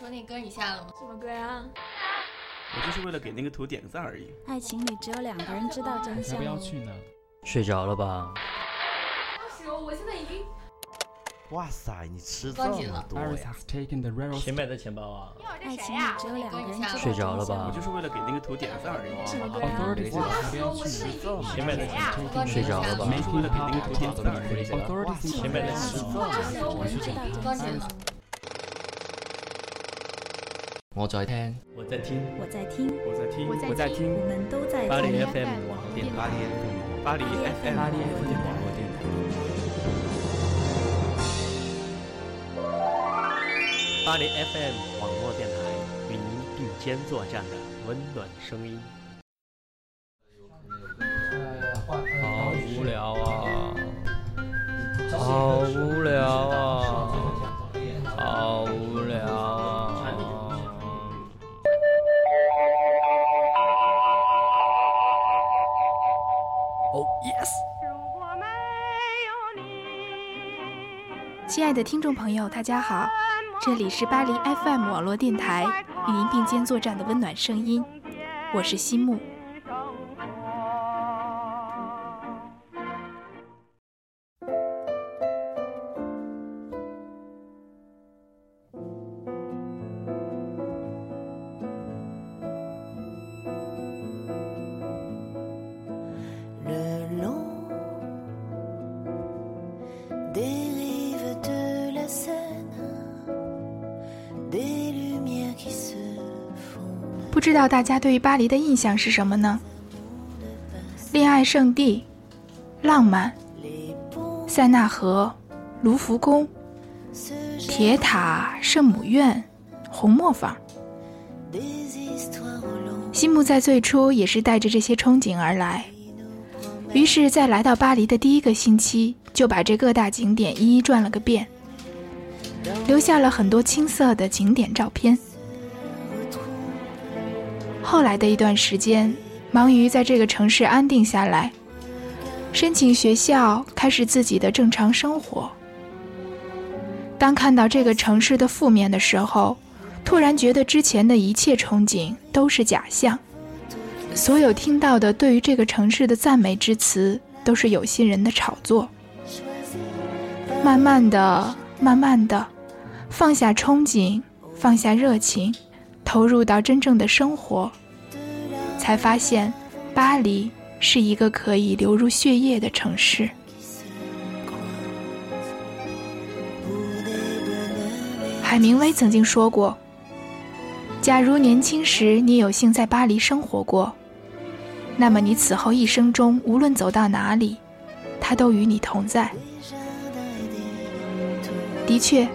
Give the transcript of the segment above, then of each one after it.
说那歌你下了吗？什么歌啊？我就是为了给那个图点个赞而已。爱情里只有两个人知道真相。要不要去呢？睡着了吧？当时我现在已经哇塞，你吃这么多呀谁买的钱包啊？爱情里只有两个人知道睡着了吧我就是为了给那个图点个赞而已。什么歌啊？Authorities 要不要去呢？谁买的钱？Taking 睡着了吧 Making the pop top of the Authorities Authorities 谁买的要钱？我是知道真相高兴了。我在听，我在听我在听，我在听，我在听我们都在巴黎听。FM 网络电台。巴黎 FM，巴黎网络 FM 电台网络电台。巴黎 FM 网络电台与您并肩作战的温暖声音。听众朋友，大家好，这里是巴黎 FM 网络电台，与您并肩作战的温暖声音，我是西木。不知道大家对于巴黎的印象是什么呢？恋爱圣地、浪漫、塞纳河、卢浮宫、铁塔、圣母院、红磨坊。西木在最初也是带着这些憧憬而来，于是，在来到巴黎的第一个星期，就把这各大景点一一转了个遍，留下了很多青涩的景点照片。后来的一段时间，忙于在这个城市安定下来，申请学校，开始自己的正常生活。当看到这个城市的负面的时候，突然觉得之前的一切憧憬都是假象，所有听到的对于这个城市的赞美之词都是有心人的炒作。慢慢的，慢慢的，放下憧憬，放下热情。投入到真正的生活，才发现巴黎是一个可以流入血液的城市。海明威曾经说过：“假如年轻时你有幸在巴黎生活过，那么你此后一生中无论走到哪里，它都与你同在。”的确，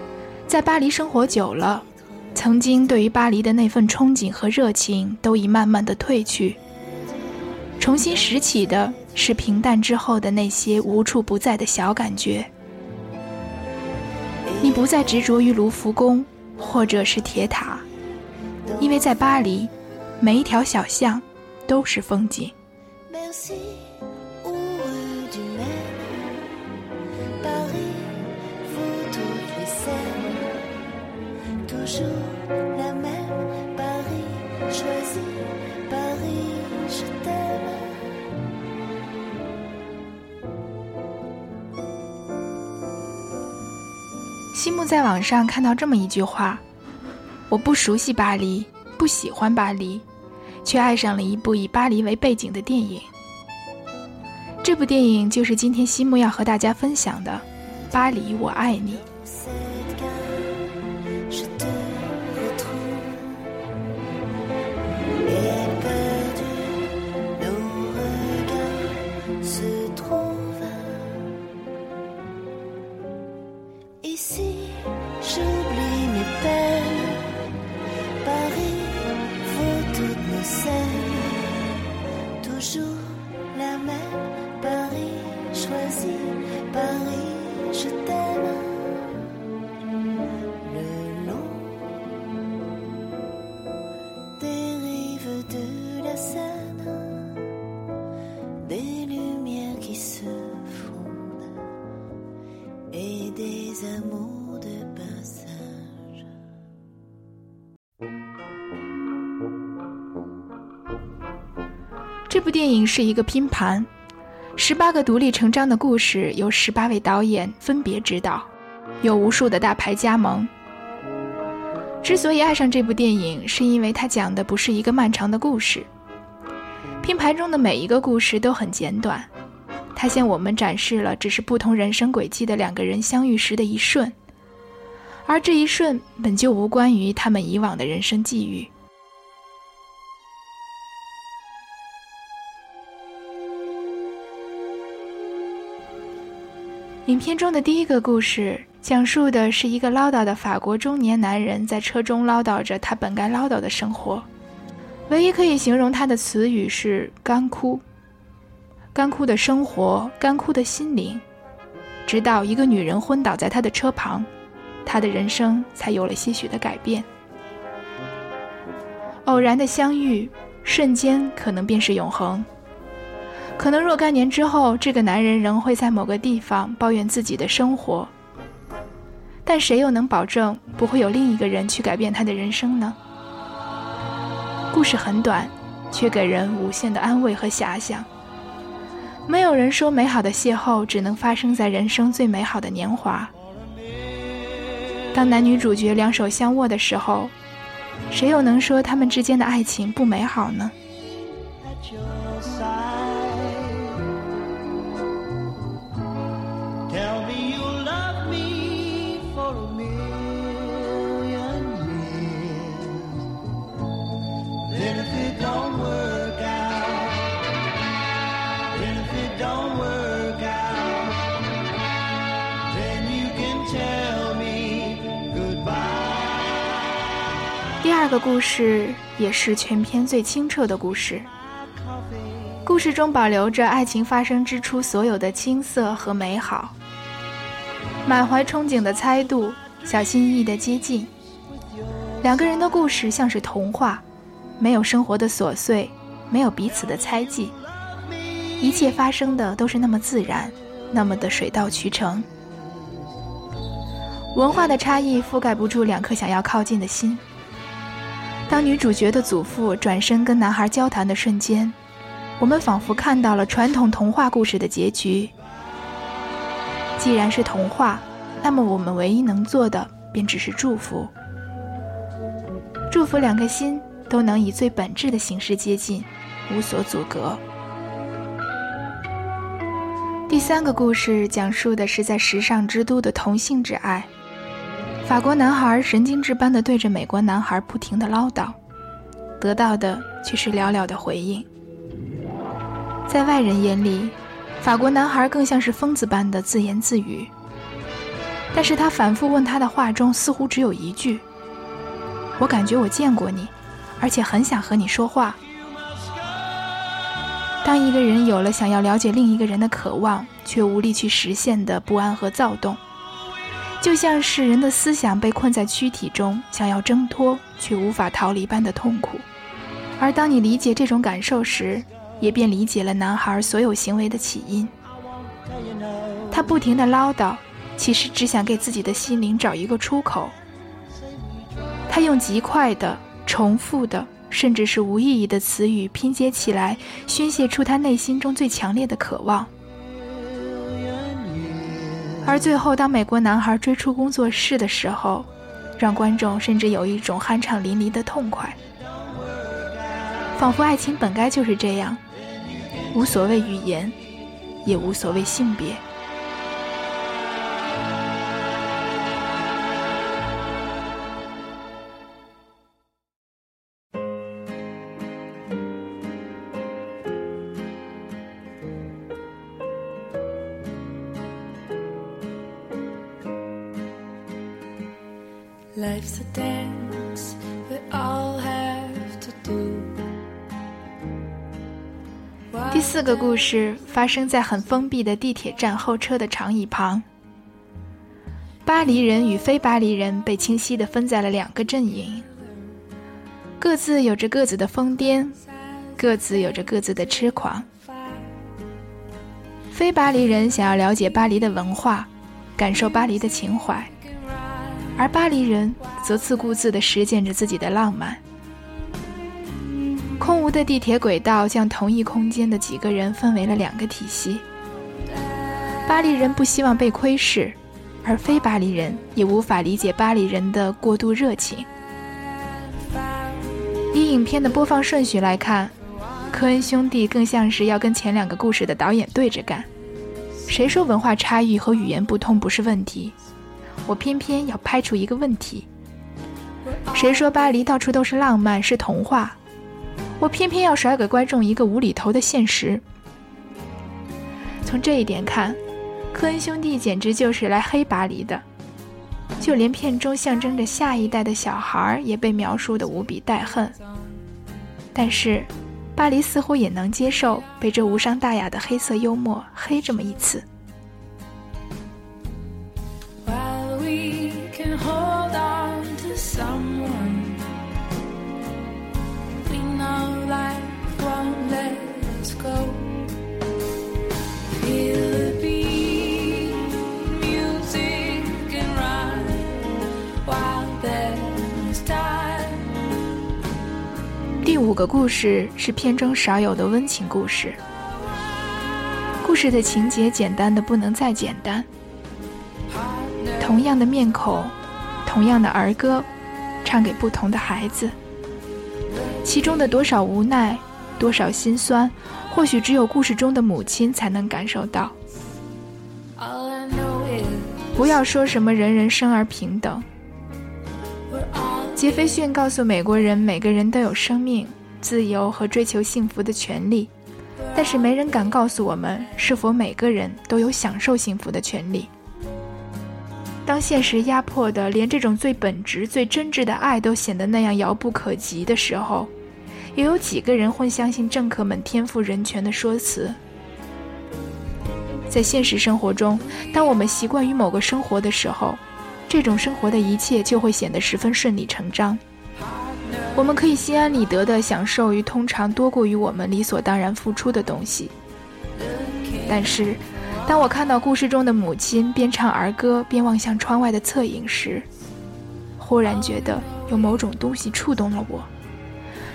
在巴黎生活久了。曾经对于巴黎的那份憧憬和热情都已慢慢的褪去，重新拾起的是平淡之后的那些无处不在的小感觉。你不再执着于卢浮宫或者是铁塔，因为在巴黎，每一条小巷都是风景。西木在网上看到这么一句话：“我不熟悉巴黎，不喜欢巴黎，却爱上了一部以巴黎为背景的电影。这部电影就是今天西木要和大家分享的《巴黎，我爱你》。”部电影是一个拼盘，十八个独立成章的故事由十八位导演分别执导，有无数的大牌加盟。之所以爱上这部电影，是因为它讲的不是一个漫长的故事，拼盘中的每一个故事都很简短，它向我们展示了只是不同人生轨迹的两个人相遇时的一瞬，而这一瞬本就无关于他们以往的人生际遇。影片中的第一个故事，讲述的是一个唠叨的法国中年男人在车中唠叨着他本该唠叨的生活，唯一可以形容他的词语是干枯。干枯的生活，干枯的心灵，直到一个女人昏倒在他的车旁，他的人生才有了些许的改变。偶然的相遇，瞬间可能便是永恒。可能若干年之后，这个男人仍会在某个地方抱怨自己的生活，但谁又能保证不会有另一个人去改变他的人生呢？故事很短，却给人无限的安慰和遐想。没有人说美好的邂逅只能发生在人生最美好的年华。当男女主角两手相握的时候，谁又能说他们之间的爱情不美好呢？二个故事也是全篇最清澈的故事。故事中保留着爱情发生之初所有的青涩和美好，满怀憧憬的猜度，小心翼翼的接近。两个人的故事像是童话，没有生活的琐碎，没有彼此的猜忌，一切发生的都是那么自然，那么的水到渠成。文化的差异覆盖不住两颗想要靠近的心。当女主角的祖父转身跟男孩交谈的瞬间，我们仿佛看到了传统童话故事的结局。既然是童话，那么我们唯一能做的便只是祝福，祝福两个心都能以最本质的形式接近，无所阻隔。第三个故事讲述的是在时尚之都的同性之爱。法国男孩神经质般的对着美国男孩不停的唠叨，得到的却是寥寥的回应。在外人眼里，法国男孩更像是疯子般的自言自语。但是他反复问他的话中似乎只有一句：“我感觉我见过你，而且很想和你说话。”当一个人有了想要了解另一个人的渴望，却无力去实现的不安和躁动。就像是人的思想被困在躯体中，想要挣脱却无法逃离般的痛苦。而当你理解这种感受时，也便理解了男孩所有行为的起因。他不停的唠叨，其实只想给自己的心灵找一个出口。他用极快的、重复的，甚至是无意义的词语拼接起来，宣泄出他内心中最强烈的渴望。而最后，当美国男孩追出工作室的时候，让观众甚至有一种酣畅淋漓的痛快，仿佛爱情本该就是这样，无所谓语言，也无所谓性别。故事发生在很封闭的地铁站候车的长椅旁。巴黎人与非巴黎人被清晰地分在了两个阵营，各自有着各自的疯癫，各自有着各自的痴狂。非巴黎人想要了解巴黎的文化，感受巴黎的情怀。而巴黎人则自顾自地实践着自己的浪漫。空无的地铁轨道将同一空间的几个人分为了两个体系。巴黎人不希望被窥视，而非巴黎人也无法理解巴黎人的过度热情。以影片的播放顺序来看，科恩兄弟更像是要跟前两个故事的导演对着干。谁说文化差异和语言不通不是问题？我偏偏要拍出一个问题。谁说巴黎到处都是浪漫是童话？我偏偏要甩给观众一个无厘头的现实。从这一点看，科恩兄弟简直就是来黑巴黎的。就连片中象征着下一代的小孩也被描述的无比带恨。但是，巴黎似乎也能接受被这无伤大雅的黑色幽默黑这么一次。五个故事是片中少有的温情故事。故事的情节简单的不能再简单。同样的面孔，同样的儿歌，唱给不同的孩子。其中的多少无奈，多少心酸，或许只有故事中的母亲才能感受到。不要说什么人人生而平等。杰斐逊告诉美国人，每个人都有生命、自由和追求幸福的权利，但是没人敢告诉我们，是否每个人都有享受幸福的权利。当现实压迫的连这种最本质、最真挚的爱都显得那样遥不可及的时候，又有几个人会相信政客们天赋人权的说辞？在现实生活中，当我们习惯于某个生活的时候，这种生活的一切就会显得十分顺理成章。我们可以心安理得地享受于通常多过于我们理所当然付出的东西。但是，当我看到故事中的母亲边唱儿歌边望向窗外的侧影时，忽然觉得有某种东西触动了我，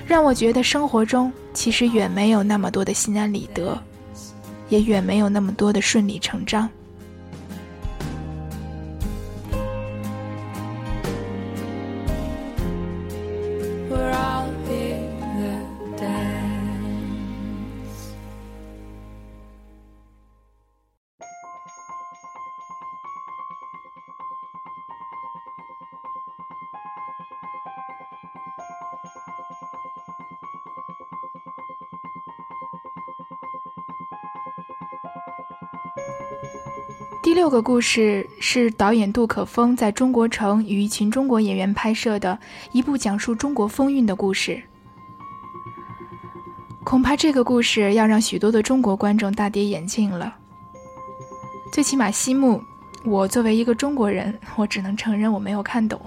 让我觉得生活中其实远没有那么多的心安理得，也远没有那么多的顺理成章。这个故事是导演杜可风在中国城与一群中国演员拍摄的一部讲述中国风韵的故事。恐怕这个故事要让许多的中国观众大跌眼镜了。最起码，西木，我作为一个中国人，我只能承认我没有看懂。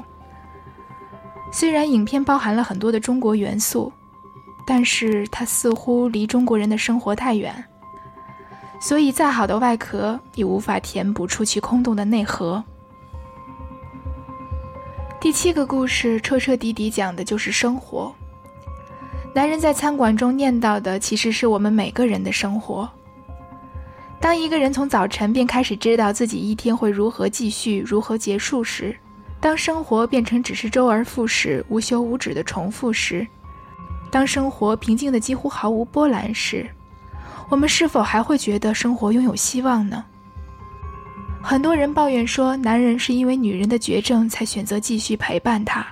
虽然影片包含了很多的中国元素，但是它似乎离中国人的生活太远。所以，再好的外壳也无法填补出其空洞的内核。第七个故事彻彻底底讲的就是生活。男人在餐馆中念叨的，其实是我们每个人的生活。当一个人从早晨便开始知道自己一天会如何继续、如何结束时，当生活变成只是周而复始、无休无止的重复时，当生活平静的几乎毫无波澜时，我们是否还会觉得生活拥有希望呢？很多人抱怨说，男人是因为女人的绝症才选择继续陪伴她。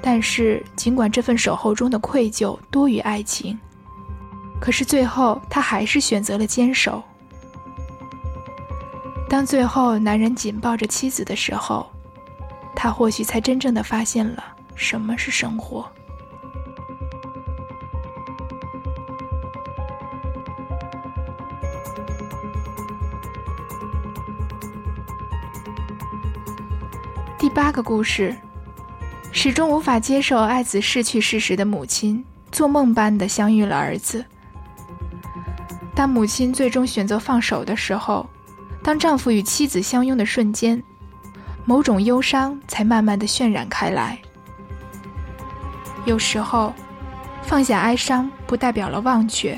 但是，尽管这份守候中的愧疚多于爱情，可是最后他还是选择了坚守。当最后男人紧抱着妻子的时候，他或许才真正的发现了什么是生活。八个故事，始终无法接受爱子逝去事实的母亲，做梦般的相遇了儿子。当母亲最终选择放手的时候，当丈夫与妻子相拥的瞬间，某种忧伤才慢慢的渲染开来。有时候，放下哀伤不代表了忘却，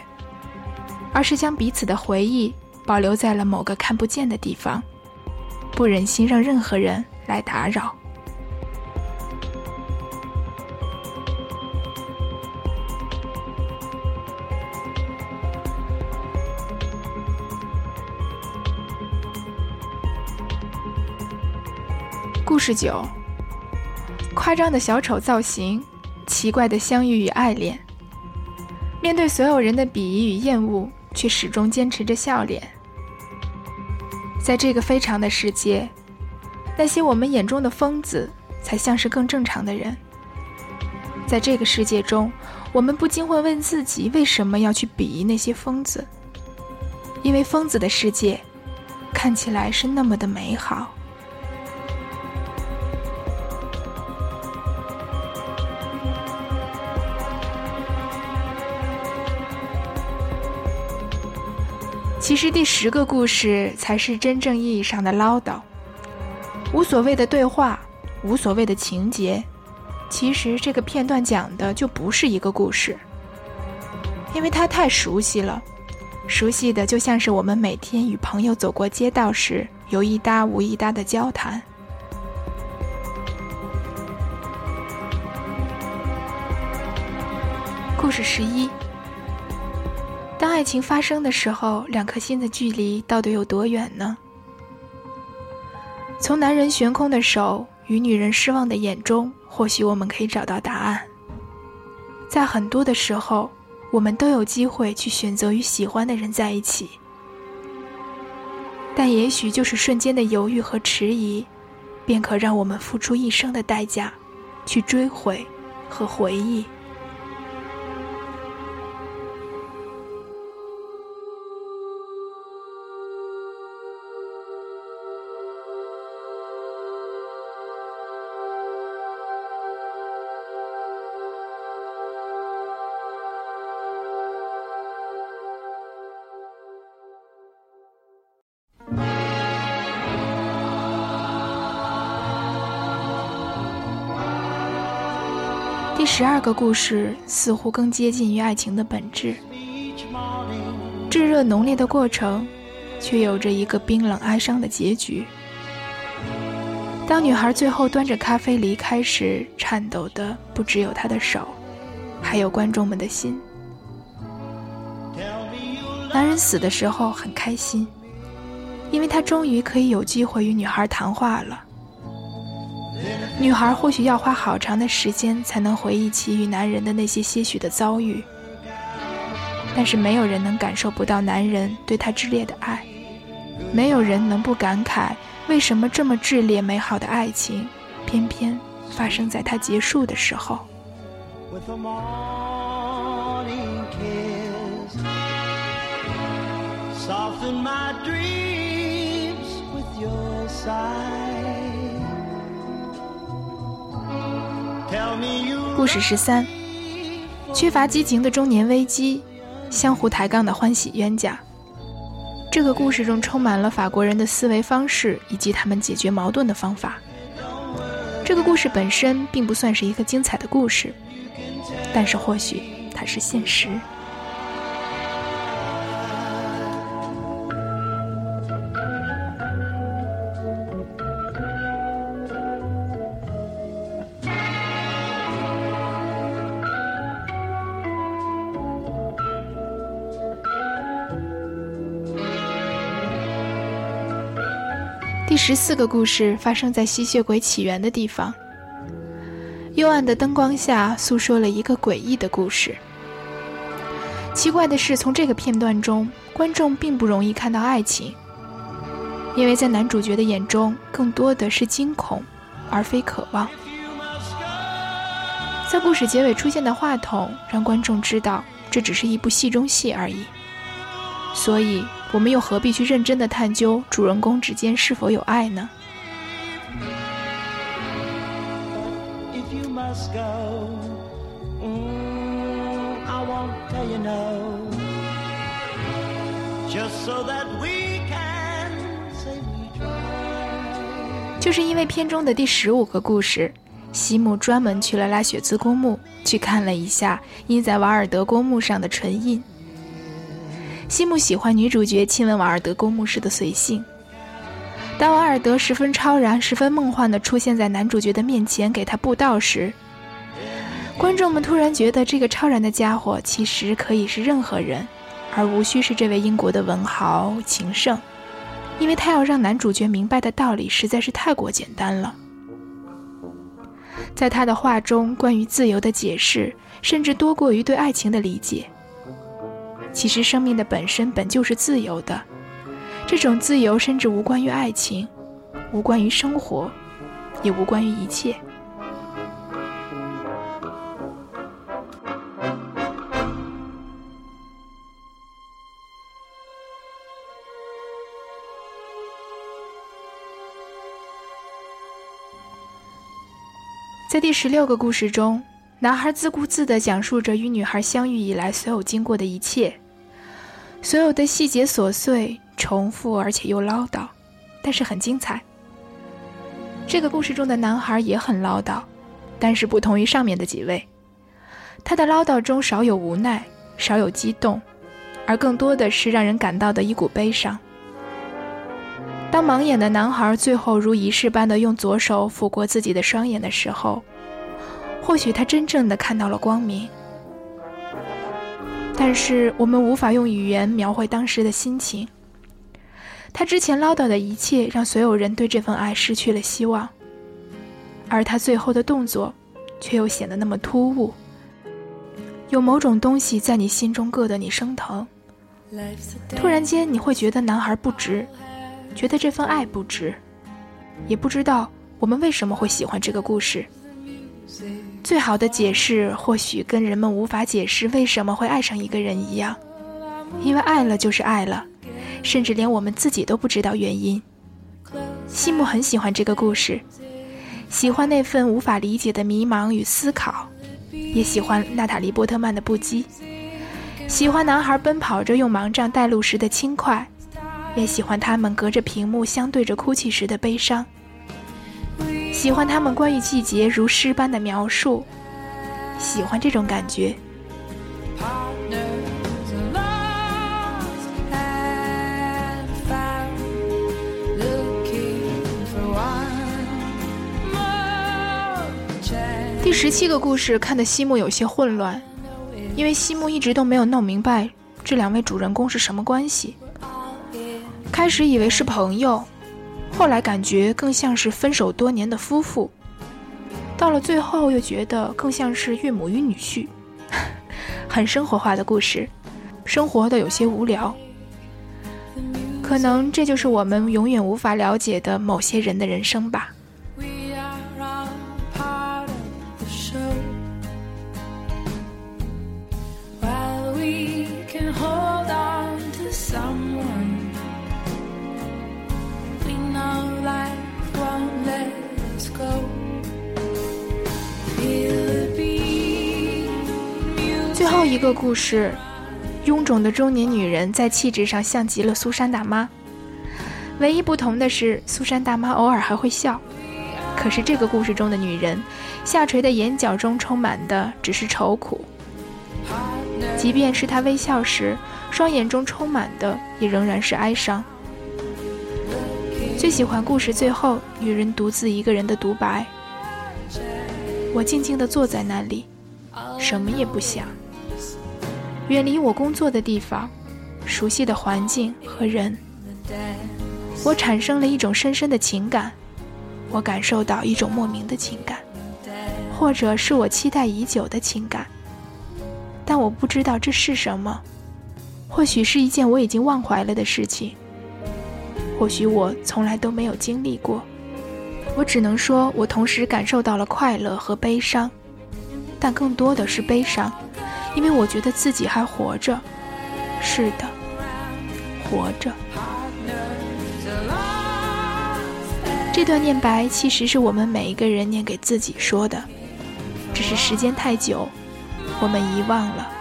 而是将彼此的回忆保留在了某个看不见的地方，不忍心让任何人来打扰。故事九：夸张的小丑造型，奇怪的相遇与爱恋。面对所有人的鄙夷与厌恶，却始终坚持着笑脸。在这个非常的世界，那些我们眼中的疯子，才像是更正常的人。在这个世界中，我们不禁会问自己：为什么要去鄙夷那些疯子？因为疯子的世界，看起来是那么的美好。其实第十个故事才是真正意义上的唠叨，无所谓的对话，无所谓的情节。其实这个片段讲的就不是一个故事，因为它太熟悉了，熟悉的就像是我们每天与朋友走过街道时有一搭无一搭的交谈。故事十一。当爱情发生的时候，两颗心的距离到底有多远呢？从男人悬空的手与女人失望的眼中，或许我们可以找到答案。在很多的时候，我们都有机会去选择与喜欢的人在一起，但也许就是瞬间的犹豫和迟疑，便可让我们付出一生的代价，去追悔和回忆。十二个故事似乎更接近于爱情的本质，炙热浓烈的过程，却有着一个冰冷哀伤的结局。当女孩最后端着咖啡离开时，颤抖的不只有她的手，还有观众们的心。男人死的时候很开心，因为他终于可以有机会与女孩谈话了。女孩或许要花好长的时间才能回忆起与男人的那些些许的遭遇，但是没有人能感受不到男人对她炽烈的爱，没有人能不感慨为什么这么炽烈美好的爱情，偏偏发生在他结束的时候。故事十三：缺乏激情的中年危机，相互抬杠的欢喜冤家。这个故事中充满了法国人的思维方式以及他们解决矛盾的方法。这个故事本身并不算是一个精彩的故事，但是或许它是现实。第十四个故事发生在吸血鬼起源的地方。幽暗的灯光下，诉说了一个诡异的故事。奇怪的是，从这个片段中，观众并不容易看到爱情，因为在男主角的眼中，更多的是惊恐，而非渴望。在故事结尾出现的话筒，让观众知道这只是一部戏中戏而已。所以。我们又何必去认真的探究主人公之间是否有爱呢？就是因为片中的第十五个故事，西姆专门去了拉雪兹公墓，去看了一下印在瓦尔德公墓上的唇印。西木喜欢女主角亲吻瓦尔德公墓时的随性。当瓦尔德十分超然、十分梦幻地出现在男主角的面前，给他布道时，观众们突然觉得这个超然的家伙其实可以是任何人，而无需是这位英国的文豪情圣，因为他要让男主角明白的道理实在是太过简单了。在他的话中，关于自由的解释甚至多过于对爱情的理解。其实，生命的本身本就是自由的。这种自由甚至无关于爱情，无关于生活，也无关于一切。在第十六个故事中，男孩自顾自地讲述着与女孩相遇以来所有经过的一切，所有的细节琐碎、重复而且又唠叨，但是很精彩。这个故事中的男孩也很唠叨，但是不同于上面的几位，他的唠叨中少有无奈，少有激动，而更多的是让人感到的一股悲伤。当盲眼的男孩最后如仪式般的用左手抚过自己的双眼的时候，或许他真正的看到了光明。但是我们无法用语言描绘当时的心情。他之前唠叨的一切，让所有人对这份爱失去了希望。而他最后的动作，却又显得那么突兀。有某种东西在你心中硌得你生疼。突然间，你会觉得男孩不值。觉得这份爱不值，也不知道我们为什么会喜欢这个故事。最好的解释或许跟人们无法解释为什么会爱上一个人一样，因为爱了就是爱了，甚至连我们自己都不知道原因。西姆很喜欢这个故事，喜欢那份无法理解的迷茫与思考，也喜欢娜塔莉波特曼的不羁，喜欢男孩奔跑着用盲杖带路时的轻快。也喜欢他们隔着屏幕相对着哭泣时的悲伤，喜欢他们关于季节如诗般的描述，喜欢这种感觉。第十七个故事看得西木有些混乱，因为西木一直都没有弄明白这两位主人公是什么关系。开始以为是朋友，后来感觉更像是分手多年的夫妇，到了最后又觉得更像是岳母与女婿，很生活化的故事，生活的有些无聊。可能这就是我们永远无法了解的某些人的人生吧。最后一个故事，臃肿的中年女人在气质上像极了苏珊大妈，唯一不同的是，苏珊大妈偶尔还会笑。可是这个故事中的女人，下垂的眼角中充满的只是愁苦，即便是她微笑时，双眼中充满的也仍然是哀伤。最喜欢故事最后女人独自一个人的独白：“我静静地坐在那里，什么也不想。”远离我工作的地方，熟悉的环境和人，我产生了一种深深的情感，我感受到一种莫名的情感，或者是我期待已久的情感，但我不知道这是什么，或许是一件我已经忘怀了的事情，或许我从来都没有经历过，我只能说我同时感受到了快乐和悲伤，但更多的是悲伤。因为我觉得自己还活着，是的，活着。这段念白其实是我们每一个人念给自己说的，只是时间太久，我们遗忘了。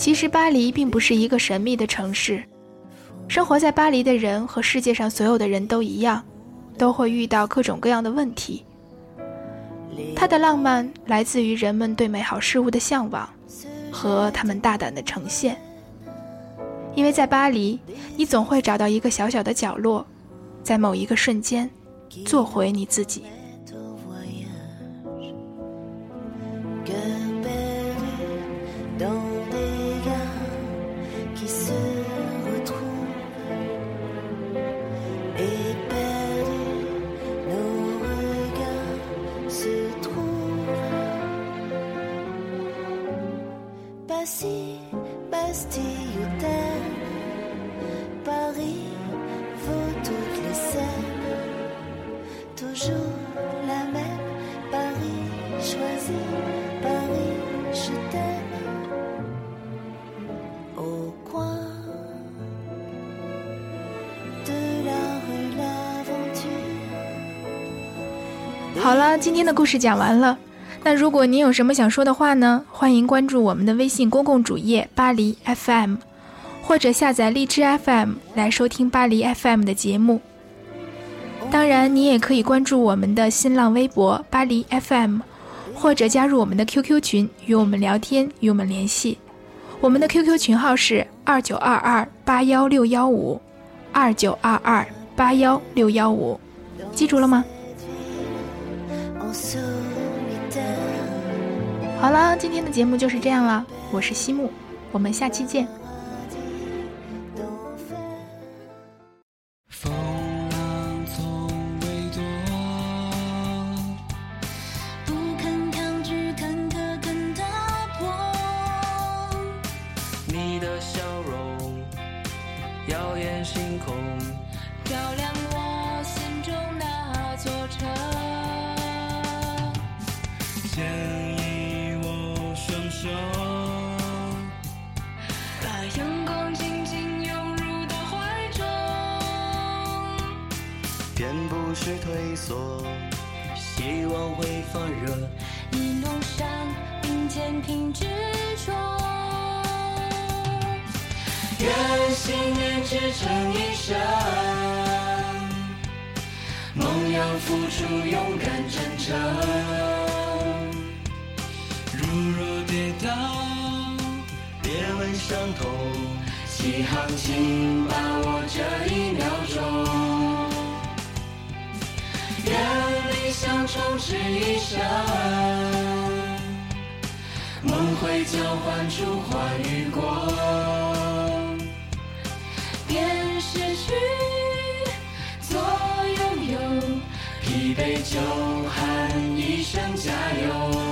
其实巴黎并不是一个神秘的城市，生活在巴黎的人和世界上所有的人都一样，都会遇到各种各样的问题。它的浪漫来自于人们对美好事物的向往，和他们大胆的呈现。因为在巴黎，你总会找到一个小小的角落，在某一个瞬间，做回你自己。好了，今天的故事讲完了。那如果您有什么想说的话呢？欢迎关注我们的微信公共主页巴黎 FM，或者下载荔枝 FM 来收听巴黎 FM 的节目。当然，你也可以关注我们的新浪微博巴黎 FM，或者加入我们的 QQ 群与我们聊天，与我们联系。我们的 QQ 群号是二九二二八幺六幺五，二九二二八幺六幺五，记住了吗？好了，今天的节目就是这样了。我是西木，我们下期见。一路上并肩挺执着，愿信念支撑一生，梦要付出勇敢真诚。如若跌倒，别问伤痛，起航请把握这一秒钟。想充斥一生，梦会交换出花与光。便失去做拥有。疲惫就喊一声加油。